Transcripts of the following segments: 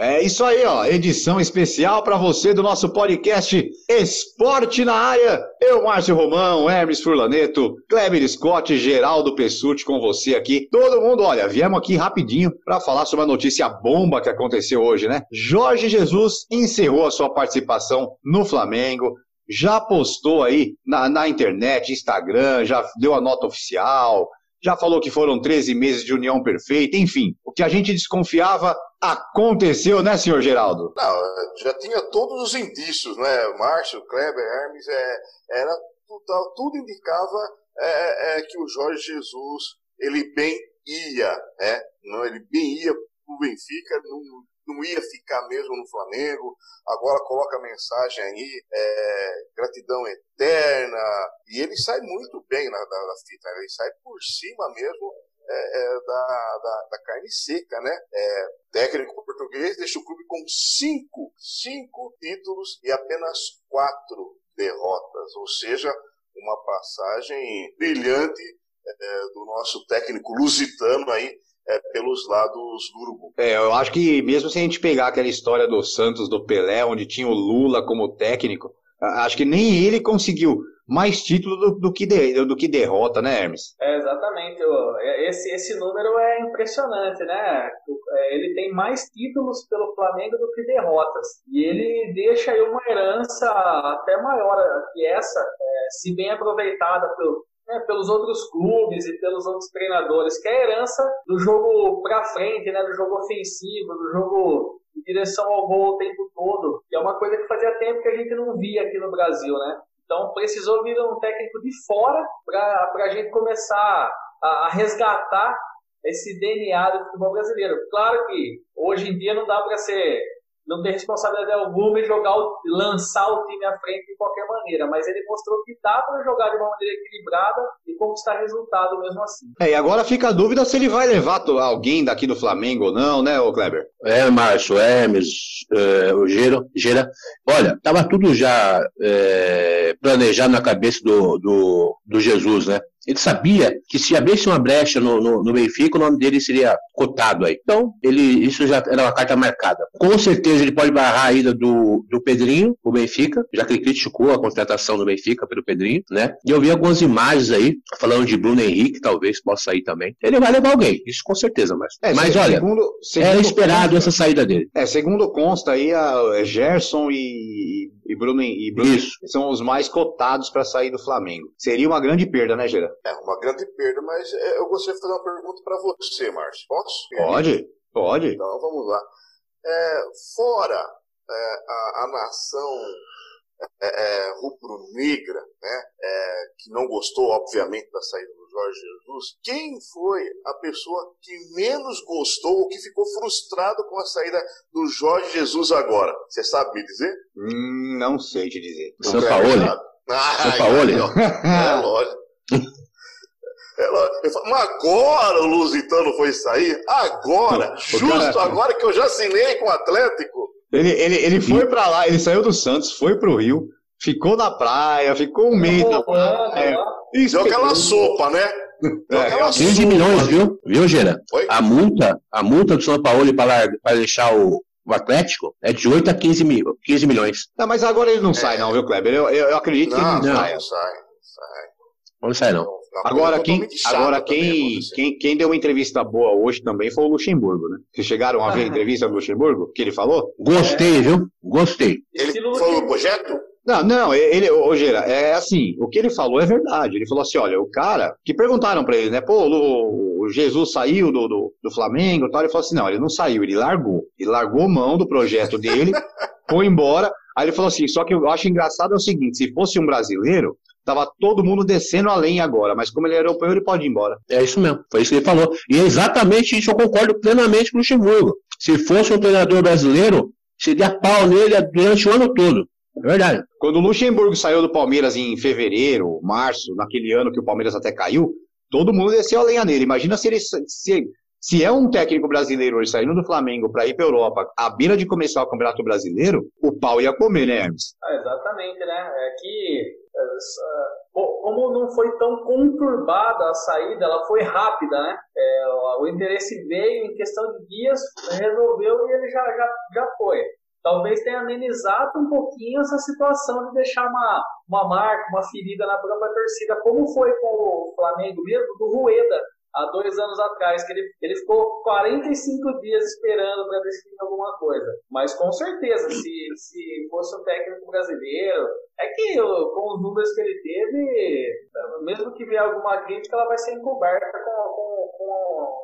É isso aí, ó. Edição especial para você do nosso podcast Esporte na Área. Eu, Márcio Romão, Hermes Furlaneto, Kleber Scott, Geraldo Pessuti com você aqui. Todo mundo, olha, viemos aqui rapidinho para falar sobre a notícia bomba que aconteceu hoje, né? Jorge Jesus encerrou a sua participação no Flamengo. Já postou aí na, na internet, Instagram, já deu a nota oficial, já falou que foram 13 meses de união perfeita, enfim, o que a gente desconfiava aconteceu, né, senhor Geraldo? Não, já tinha todos os indícios, né? Márcio, Kleber, Hermes, é, era tudo, tudo indicava é, é, que o Jorge Jesus ele bem ia, né? Não, ele bem ia pro Benfica, não, não ia ficar mesmo no Flamengo. Agora coloca a mensagem aí, é, gratidão eterna. E ele sai muito bem na, da, da fita, ele sai por cima mesmo é, é, da, da, da, carne seca, né? É, técnico português deixa o clube com cinco, cinco títulos e apenas quatro derrotas, ou seja, uma passagem brilhante é, do nosso técnico lusitano aí é, pelos lados do Urubu. É, eu acho que mesmo se a gente pegar aquela história do Santos, do Pelé, onde tinha o Lula como técnico, acho que nem ele conseguiu mais título do, do, que, de, do que derrota, né, Hermes? É, exatamente. Esse, esse número é impressionante, né? É, ele tem mais títulos pelo Flamengo do que derrotas. E ele deixa aí uma herança até maior que essa, é, se bem aproveitada pelo, né, pelos outros clubes e pelos outros treinadores, que é a herança do jogo para frente, né, do jogo ofensivo, do jogo em direção ao gol o tempo todo, que é uma coisa que fazia tempo que a gente não via aqui no Brasil, né? Então precisou vir um técnico de fora para a gente começar a, a resgatar esse DNA do futebol brasileiro. Claro que hoje em dia não dá para ser não ter responsabilidade alguma e jogar o, lançar o time à frente de qualquer maneira, mas ele mostrou que dá para jogar de uma maneira equilibrada e conquistar resultado mesmo assim. É, e agora fica a dúvida se ele vai levar alguém daqui do Flamengo ou não, né, ô Kleber? É, Márcio, Hermes, é, o Gera, Gera. Olha, tava tudo já é, planejado na cabeça do, do, do Jesus, né? Ele sabia que se abrisse uma brecha no, no, no, Benfica, o nome dele seria cotado aí. Então, ele, isso já era uma carta marcada. Com certeza ele pode barrar a ida do, do Pedrinho, o Benfica, já que ele criticou a contratação do Benfica pelo Pedrinho, né? E eu vi algumas imagens aí, falando de Bruno Henrique, talvez possa sair também. Ele vai levar alguém, isso com certeza, mas. É, mas olha, segundo, segundo era esperado consta, essa saída dele. É, segundo consta aí, a Gerson e, e Bruno, e Bruno isso. são os mais cotados para sair do Flamengo. Seria uma grande perda, né, É uma grande perda, mas é, eu gostaria de fazer uma pergunta para você, Márcio. Posso? Pode, pode. Então vamos lá. É, fora é, a, a, nação é, é rubro-negra, né, é, que não gostou, obviamente, da saída do Jorge Jesus, quem foi a pessoa que menos gostou ou que ficou frustrado com a saída do Jorge Jesus agora? Você sabe me dizer? Hum, não sei te dizer. São Paulo? Ah, São Paulo? É lógico. Ela, falo, mas agora o Lusitano foi sair? Agora, justo cara... agora que eu já assinei com o Atlético. Ele, ele, ele foi para lá, ele saiu do Santos, foi pro Rio, ficou na praia, ficou um mês na praia. Isso, Deu aquela sopa, né? Deu é, 15 sopa. milhões, viu? Viu, Gera? A multa, a multa do São Paulo para, para deixar o, o Atlético é de 8 a 15, mil, 15 milhões. Não, mas agora ele não é. sai, não, viu, Kleber? Eu, eu, eu acredito que não, ele não, sai. Não sai, sai. Não sai, não. Agora, quem, agora quem, quem, quem deu uma entrevista boa hoje também foi o Luxemburgo, né? Vocês chegaram a ver a entrevista do Luxemburgo? Que ele falou? Gostei, viu? Gostei. Ele falou do projeto? Não, não, ele, ô Gera, é assim, o que ele falou é verdade. Ele falou assim: olha, o cara, que perguntaram para ele, né? Pô, o, o Jesus saiu do, do, do Flamengo e tal. Ele falou assim: não, ele não saiu, ele largou. Ele largou mão do projeto dele, foi embora. Aí ele falou assim: só que eu acho engraçado é o seguinte: se fosse um brasileiro, Tava todo mundo descendo a lenha agora, mas como ele é europeu, ele pode ir embora. É isso mesmo, foi isso que ele falou. E é exatamente isso, eu concordo plenamente com o Luxemburgo. Se fosse um treinador brasileiro, seria pau nele durante o ano todo. É verdade. Quando o Luxemburgo saiu do Palmeiras em fevereiro, março, naquele ano que o Palmeiras até caiu, todo mundo desceu a lenha nele. Imagina se ele se, se é um técnico brasileiro hoje saindo do Flamengo para ir para Europa, à beira de começar o Campeonato Brasileiro, o pau ia comer, né, Hermes? Ah, exatamente, né? É que como não foi tão conturbada a saída, ela foi rápida, né? É, o interesse veio em questão de dias, resolveu e ele já, já, já foi talvez tenha amenizado um pouquinho essa situação de deixar uma, uma marca, uma ferida na própria torcida, como foi com o Flamengo mesmo, do Rueda, há dois anos atrás, que ele, ele ficou 45 dias esperando para decidir alguma coisa. Mas com certeza, se, se fosse um técnico brasileiro, é que com os números que ele teve, mesmo que vier alguma crítica, ela vai ser encoberta com, com, com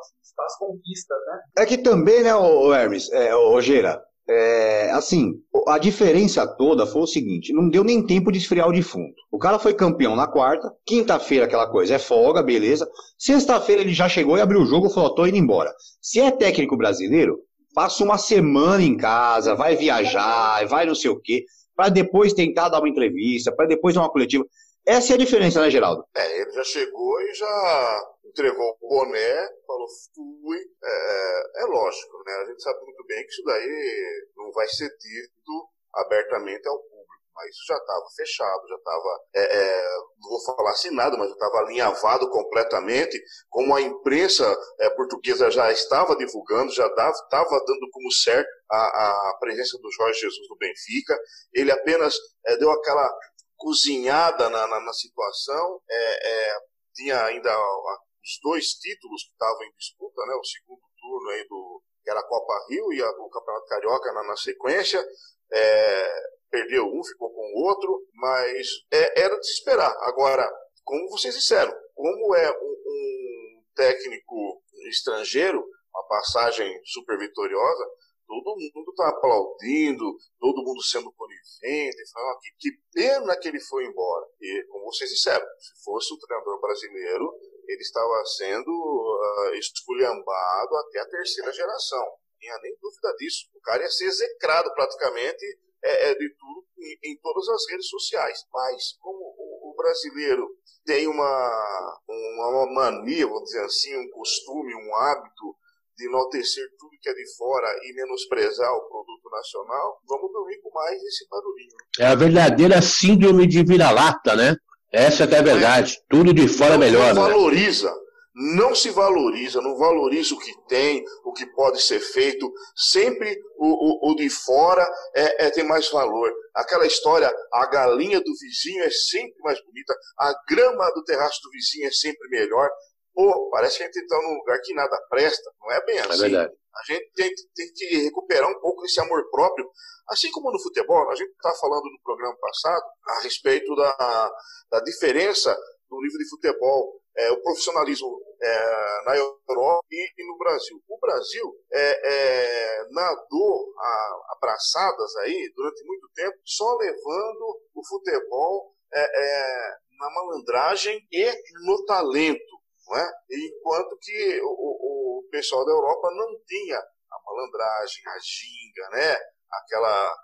as, as, conquistas, né? É que também, né, o Hermes, é, o Gera, é, assim, a diferença toda foi o seguinte: não deu nem tempo de esfriar o defunto. O cara foi campeão na quarta, quinta-feira aquela coisa é folga, beleza. Sexta-feira ele já chegou e abriu o jogo e falou: tô indo embora. Se é técnico brasileiro, passa uma semana em casa, vai viajar, vai não sei o quê, para depois tentar dar uma entrevista, para depois dar uma coletiva. Essa é a diferença, né, Geraldo? É, ele já chegou e já entregou o boné, falou fui. É, é, é, lógico, né? A gente sabe muito bem que isso daí não vai ser dito abertamente ao público. Mas isso já estava fechado, já estava, é, é, não vou falar assinado, mas já estava alinhavado completamente, como a imprensa é, portuguesa já estava divulgando, já estava dando como certo a, a, presença do Jorge Jesus no Benfica. Ele apenas é, deu aquela cozinhada na, na, na situação, é, é, tinha ainda os dois títulos que estavam em disputa, né? O segundo turno aí do que era a Copa Rio e a, o Campeonato Carioca na, na sequência. É, perdeu um, ficou com o outro, mas é, era de se esperar. Agora, como vocês disseram, como é um, um técnico estrangeiro, uma passagem super vitoriosa, todo mundo está aplaudindo, todo mundo sendo conivente, falando que, que pena que ele foi embora. E, como vocês disseram, se fosse um treinador brasileiro, ele estava sendo uh, esculhambado até a terceira geração. Não tinha nem dúvida disso. O cara ia ser execrado praticamente é, é, de tudo em, em, todas as redes sociais. Mas, como o, o brasileiro tem uma, uma, mania, vamos dizer assim, um costume, um hábito de enaltecer tudo que é de fora e menosprezar o produto nacional, vamos dormir com mais esse barulhinho. É a verdadeira síndrome de vira-lata, né? Essa é a verdade. Tudo de fora é melhor. Não né? valoriza. Né? Não se valoriza, não valoriza o que tem, o que pode ser feito. Sempre o, o, o de fora é, é, tem mais valor. Aquela história, a galinha do vizinho é sempre mais bonita, a grama do terraço do vizinho é sempre melhor. Pô, parece que a gente está num lugar que nada presta. Não é bem é assim. É verdade. A gente tem, tem que recuperar um pouco esse amor próprio Assim como no futebol, a gente está falando no programa passado a respeito da, da diferença do nível de futebol, é, o profissionalismo é, na Europa e, no Brasil. O Brasil é, é, nadou a, abraçadas aí durante muito tempo, só levando o futebol é, na malandragem e no talento. É? Enquanto que o, o pessoal da Europa não tinha a malandragem, a ginga, né? aquela,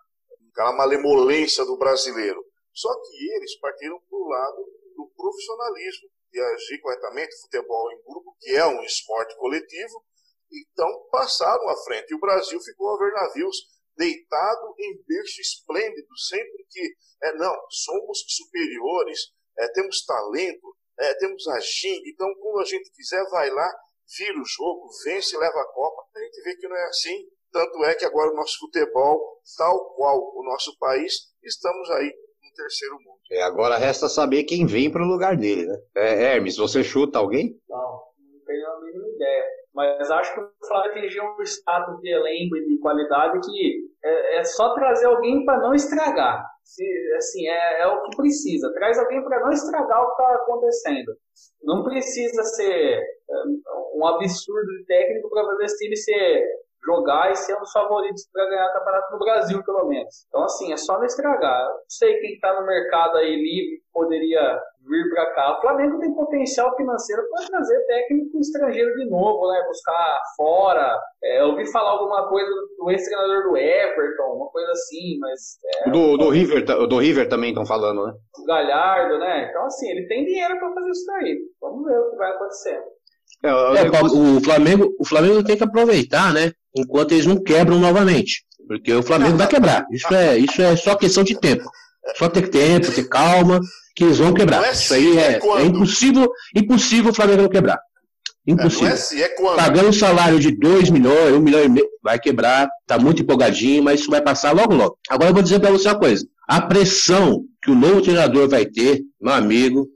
aquela malemolência do brasileiro. Só que eles partiram para o lado do profissionalismo, de agir corretamente, futebol em grupo, que é um esporte coletivo, então passaram à frente. E o Brasil ficou a ver navios deitado em berço esplêndido, sempre que, é, não, somos superiores, é, temos talento, é, temos a ginga, então quando a gente quiser, vai lá, vira o jogo, vence e leva a Copa. A gente vê que não é assim. Tanto é que agora o nosso futebol, tal qual o nosso país, estamos aí no terceiro mundo. É, agora resta saber quem vem para o lugar dele, né? É, Hermes, você chuta alguém? Não, não tenho a mínima ideia. Mas acho que o Flávio atingiu um status de elenco e de qualidade que é, é só trazer alguém para não estragar. Se, assim, é, é, o que precisa. Traz alguém para não estragar o que está acontecendo. Não precisa ser é, um absurdo de técnico para fazer esse time ser jogar e ser um dos favoritos para ganhar o campeonato no Brasil, pelo menos. Então, assim, é só os favoritos para ganhar o campeonato no Brasil, pelo menos. Então, assim, é só não estragar. Eu não sei quem está no mercado aí livre poderia vir para cá. O Flamengo tem potencial financeiro para trazer técnico estrangeiro de novo, né? Buscar fora. É, eu ouvi falar alguma coisa do ex-treinador do Everton, uma coisa assim, mas. É, do, do, River, do River também estão falando, né? O Galhardo, né? Então, assim, ele tem dinheiro para fazer isso daí. Vamos ver o que vai acontecer. É, é, o, Flamengo, o Flamengo tem que aproveitar, né? Enquanto eles não quebram novamente. Porque o Flamengo vai quebrar. Isso é, isso é só questão de tempo. Só ter tempo, ter calma, que eles vão quebrar. É isso aí é, é, impossível, impossível o Flamengo não quebrar. Impossível. É, se, é Pagando um salário de 2 milhões, 1 um milhão e meio, vai quebrar, tá muito empolgadinho, mas isso vai passar logo, logo. Agora eu vou dizer para você uma coisa: a pressão que o novo treinador vai ter, meu amigo,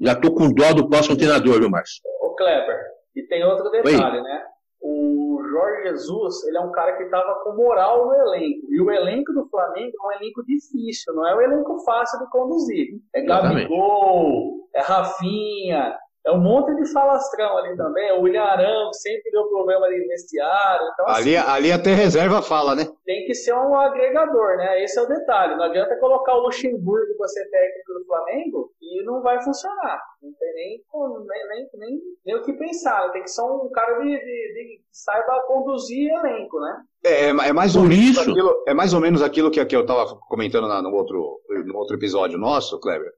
já tô com dó do próximo treinador, viu, Márcio? Ô, Kleber, e tem outro detalhe, Oi. né? O Jorge Jesus, ele é um cara que estava com moral no elenco. E o elenco do Flamengo é um elenco difícil, não é um elenco fácil de conduzir. É Gabigol, é Rafinha, é um monte de falastrão ali também. O William Arão sempre deu problema ali no vestiário. Então, ali, assim, ali até reserva fala, né? Tem que ser um agregador, né? Esse é o detalhe. Não adianta colocar o Luxemburgo para ser técnico do Flamengo e não vai funcionar. Não tem nem, nem, nem, nem, nem o que pensar. Tem que ser um cara de, de, de que saiba conduzir elenco, né? É, é, é mais ou menos aquilo, é mais ou menos aquilo que, que eu estava comentando na, no, outro, no outro episódio nosso, Kleber,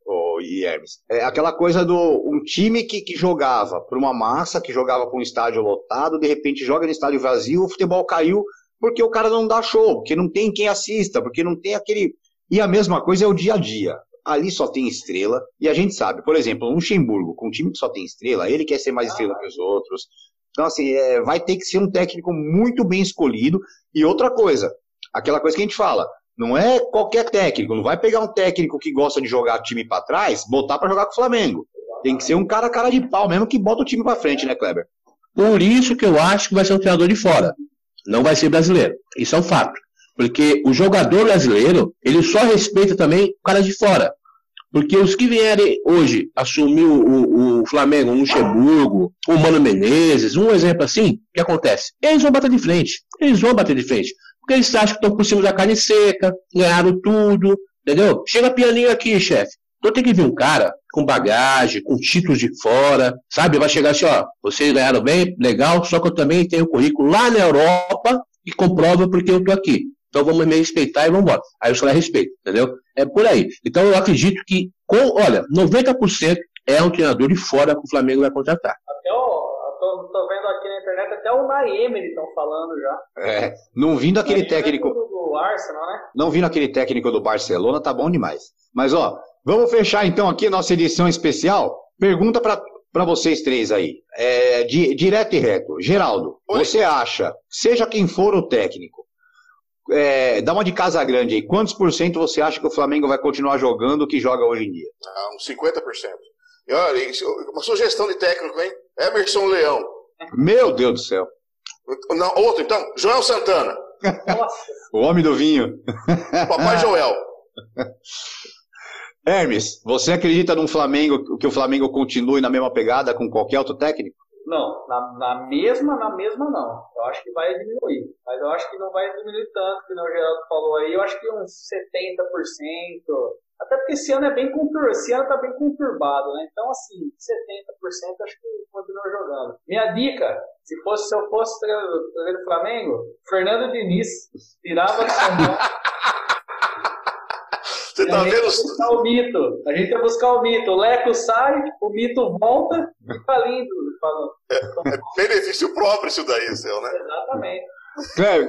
e Hermes. É aquela coisa do um time que, que jogava para uma massa, que jogava para um estádio lotado, de repente joga no estádio vazio, o futebol caiu porque o cara não dá show, porque não tem quem assista, porque não tem aquele. E a mesma coisa é o dia a dia. Ali só tem estrela, e a gente sabe, por exemplo, um Luxemburgo, com um time que só tem estrela, ele quer ser mais estrela que os outros, então, assim, é, vai ter que ser um técnico muito bem escolhido. E outra coisa, aquela coisa que a gente fala, não é qualquer técnico, não vai pegar um técnico que gosta de jogar time para trás, botar para jogar com o Flamengo. Tem que ser um cara cara de pau mesmo que bota o time para frente, né, Kleber? Por isso que eu acho que vai ser um treinador de fora. Não vai ser brasileiro. Isso é um fato. Porque o jogador brasileiro, ele só respeita também o cara de fora. Porque os que vierem hoje assumir o, o Flamengo, o Luxemburgo, o Mano Menezes, um exemplo assim, o que acontece? Eles vão bater de frente. Eles vão bater de frente. Porque eles acham que estão por cima da carne seca, ganharam tudo, entendeu? Chega pianinho aqui, chefe. Então tem que vir um cara com bagagem, com títulos de fora, sabe? Vai chegar assim, ó, vocês ganharam bem, legal, só que eu também tenho currículo lá na Europa e comprova porque eu tô aqui. Então vamos me respeitar e vamos embora. Aí o senhor respeita, entendeu? É por aí. Então eu acredito que, com, olha, 90% é um treinador de fora que o Flamengo vai contratar. Até o, tô, tô vendo aqui na internet, até o Naem eles estão falando já. É, não vindo aquele técnico. Do, Arsenal, né? Não vindo aquele técnico do Barcelona, tá bom demais. Mas ó, vamos fechar então aqui a nossa edição especial. Pergunta para para vocês três aí, é, di, direto e reto. Geraldo, Oi. você acha, seja quem for o técnico, é, dá uma de casa grande aí. Quantos por cento você acha que o Flamengo vai continuar jogando o que joga hoje em dia? Ah, uns 50%. E olha, uma sugestão de técnico, hein? Emerson Leão. Meu Deus do céu. Não, outro, então, Joel Santana. o homem do vinho. Papai Joel. Hermes, você acredita num Flamengo que o Flamengo continue na mesma pegada com qualquer outro técnico? Não, na, na, mesma, na mesma não. Eu acho que vai diminuir. Mas eu acho que não vai diminuir tanto, que o Geraldo falou aí. Eu acho que uns 70%. Até porque esse ano é bem conturbado, esse ano tá bem conturbado, né? Então, assim, 70% acho que continua jogando. Minha dica, se fosse se eu fosse treinador do Flamengo, Fernando Diniz tirava do São Você tá vendo? buscar o mito. A gente ia buscar o mito. O Leco sai, o mito volta e tá lindo. É, é benefício próprio isso daí, seu, né? Exatamente.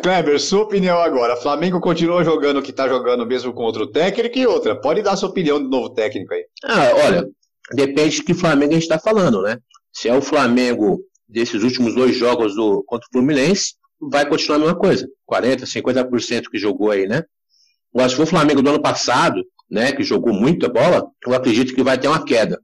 Kleber, sua opinião agora. Flamengo continua jogando o que está jogando mesmo com outro técnico e outra. Pode dar sua opinião do novo técnico aí. Ah, olha, depende de que Flamengo a gente está falando, né? Se é o Flamengo desses últimos dois jogos do, contra o Fluminense, vai continuar a mesma coisa. 40%, 50% que jogou aí, né? Agora, se for o Flamengo do ano passado, né, que jogou muita bola, eu acredito que vai ter uma queda.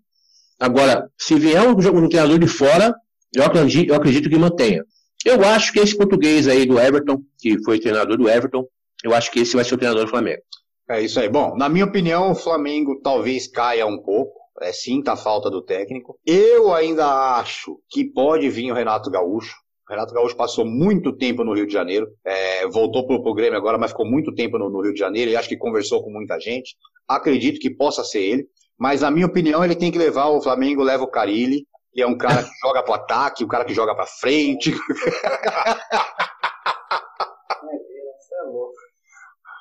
Agora, se vier um, um treinador de fora, eu acredito, eu acredito que mantenha. Eu acho que esse português aí do Everton, que foi treinador do Everton, eu acho que esse vai ser o treinador do Flamengo. É isso aí. Bom, na minha opinião, o Flamengo talvez caia um pouco. É, sinta a falta do técnico. Eu ainda acho que pode vir o Renato Gaúcho. Renato Gaúcho passou muito tempo no Rio de Janeiro, é, voltou para o Grêmio agora, mas ficou muito tempo no, no Rio de Janeiro e acho que conversou com muita gente. Acredito que possa ser ele, mas na minha opinião ele tem que levar o Flamengo, leva o Carilli, que é um cara que joga para ataque, um cara que joga para frente.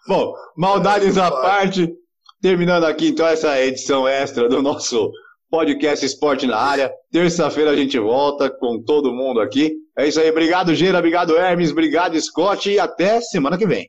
Bom, maldades à parte, terminando aqui então essa edição extra do nosso podcast Esporte na Área. Terça-feira a gente volta com todo mundo aqui. É isso aí, obrigado Gera, obrigado Hermes, obrigado Scott e até semana que vem.